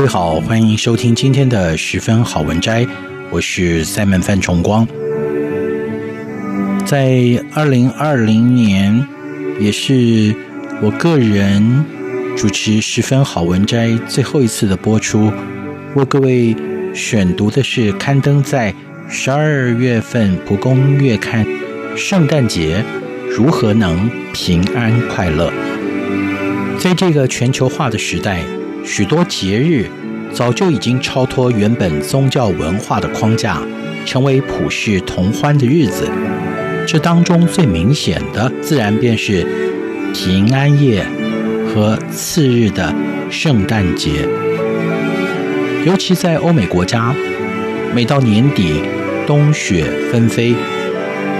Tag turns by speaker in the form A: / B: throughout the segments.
A: 各位好，欢迎收听今天的十分好文摘，我是 Simon 范崇光。在二零二零年，也是我个人主持十分好文摘最后一次的播出，为各位选读的是刊登在十二月份《蒲公月刊》圣诞节如何能平安快乐？在这个全球化的时代。许多节日早就已经超脱原本宗教文化的框架，成为普世同欢的日子。这当中最明显的，自然便是平安夜和次日的圣诞节。尤其在欧美国家，每到年底，冬雪纷飞，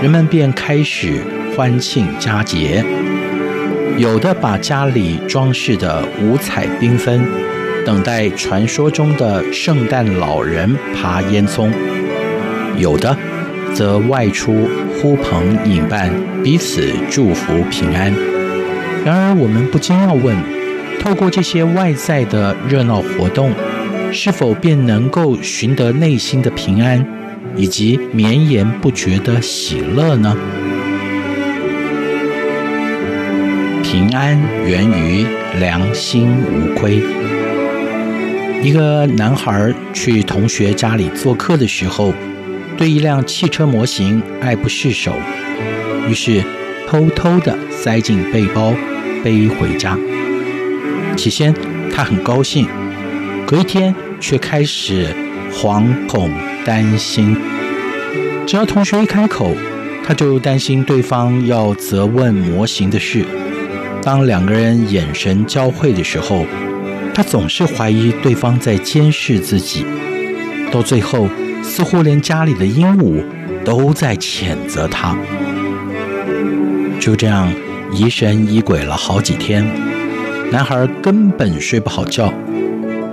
A: 人们便开始欢庆佳节。有的把家里装饰得五彩缤纷，等待传说中的圣诞老人爬烟囱；有的则外出呼朋引伴，彼此祝福平安。然而，我们不禁要问：透过这些外在的热闹活动，是否便能够寻得内心的平安，以及绵延不绝的喜乐呢？平安源于良心无亏。一个男孩去同学家里做客的时候，对一辆汽车模型爱不释手，于是偷偷地塞进背包背回家。起先他很高兴，隔一天却开始惶恐担心。只要同学一开口，他就担心对方要责问模型的事。当两个人眼神交汇的时候，他总是怀疑对方在监视自己。到最后，似乎连家里的鹦鹉都在谴责他。就这样疑神疑鬼了好几天，男孩根本睡不好觉，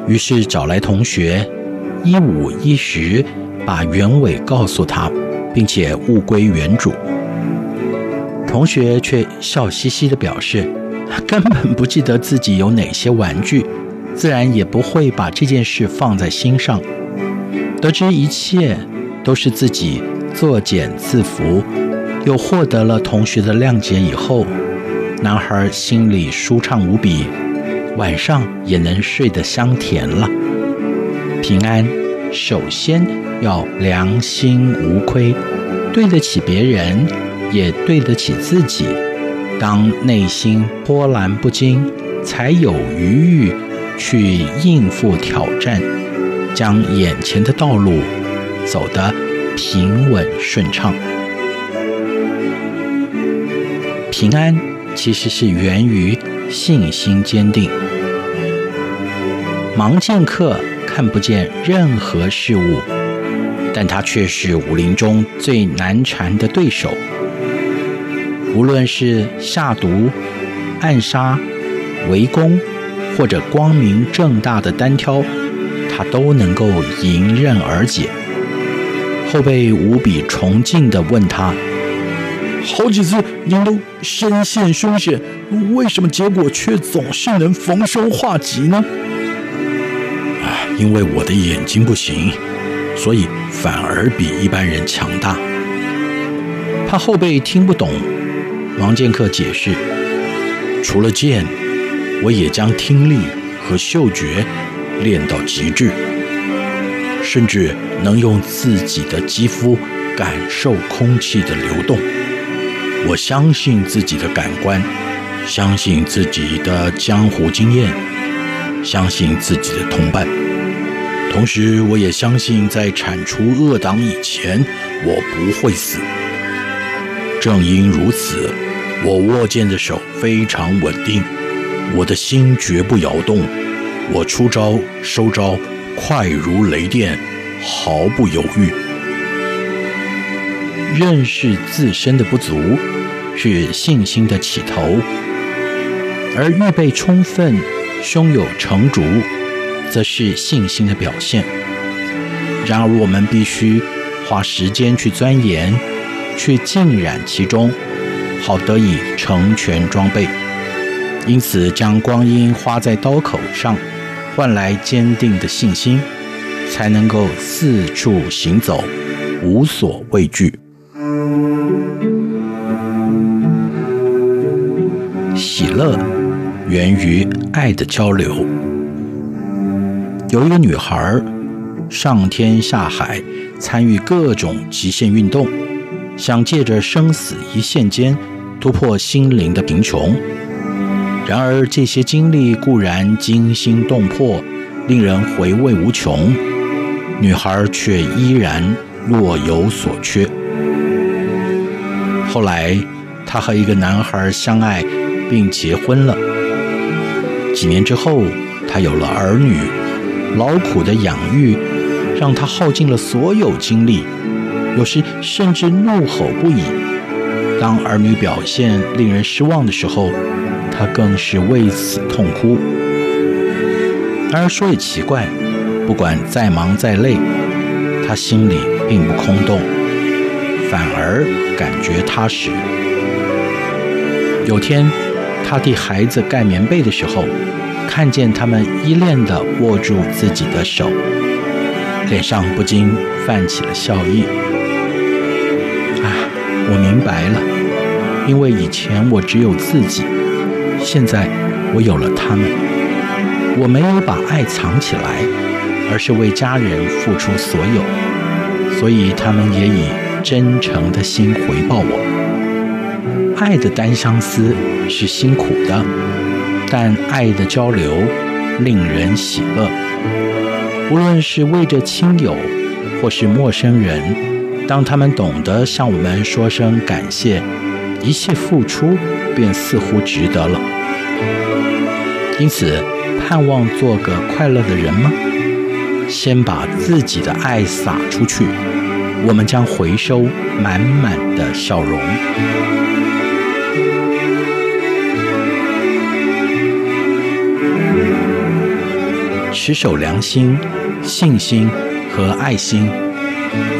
A: 于是找来同学，一五一十把原委告诉他，并且物归原主。同学却笑嘻嘻的表示，根本不记得自己有哪些玩具，自然也不会把这件事放在心上。得知一切都是自己作茧自缚，又获得了同学的谅解以后，男孩心里舒畅无比，晚上也能睡得香甜了。平安，首先要良心无亏，对得起别人，也对得起自己。当内心波澜不惊，才有余裕去应付挑战，将眼前的道路走得平稳顺畅。平安其实是源于信心坚定。盲剑客看不见任何事物，但他却是武林中最难缠的对手。无论是下毒、暗杀、围攻，或者光明正大的单挑，他都能够迎刃而解。后辈无比崇敬地问他：“好几次您都身陷凶险，为什么结果却总是能逢凶化吉呢？”啊，因为我的眼睛不行，所以反而比一般人强大。怕后辈听不懂。王剑客解释：“除了剑，我也将听力和嗅觉练到极致。甚至能用自己的肌肤感受空气的流动。我相信自己的感官，相信自己的江湖经验，相信自己的同伴。同时，我也相信在铲除恶党以前，我不会死。正因如此，我握剑的手非常稳定，我的心绝不摇动。我出招收招，快如雷电，毫不犹豫。认识自身的不足，是信心的起头；而预备充分、胸有成竹，则是信心的表现。然而，我们必须花时间去钻研，去浸染其中，好得以成全装备。因此，将光阴花在刀口上。换来坚定的信心，才能够四处行走，无所畏惧。喜乐源于爱的交流。有一个女孩上天下海，参与各种极限运动，想借着生死一线间突破心灵的贫穷。然而，这些经历固然惊心动魄，令人回味无穷，女孩却依然若有所缺。后来，她和一个男孩相爱并结婚了。几年之后，她有了儿女，劳苦的养育让她耗尽了所有精力，有时甚至怒吼不已。当儿女表现令人失望的时候，他更是为此痛哭。然而说也奇怪，不管再忙再累，他心里并不空洞，反而感觉踏实。有天，他替孩子盖棉被的时候，看见他们依恋地握住自己的手，脸上不禁泛起了笑意。我明白了，因为以前我只有自己。现在我有了他们，我没有把爱藏起来，而是为家人付出所有，所以他们也以真诚的心回报我。爱的单相思是辛苦的，但爱的交流令人喜乐。无论是为着亲友，或是陌生人，当他们懂得向我们说声感谢，一切付出便似乎值得了。因此，盼望做个快乐的人吗？先把自己的爱撒出去，我们将回收满满的笑容。持守良心、信心和爱心，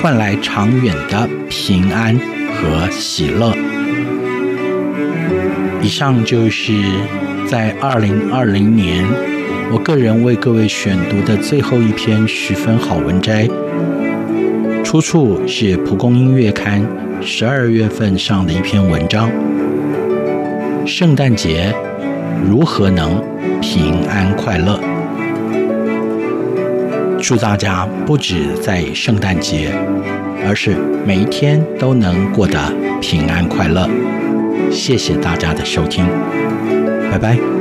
A: 换来长远的平安和喜乐。以上就是。在二零二零年，我个人为各位选读的最后一篇十分好文摘，出处是《蒲公英月刊》十二月份上的一篇文章。圣诞节如何能平安快乐？祝大家不止在圣诞节，而是每一天都能过得平安快乐。谢谢大家的收听。拜拜。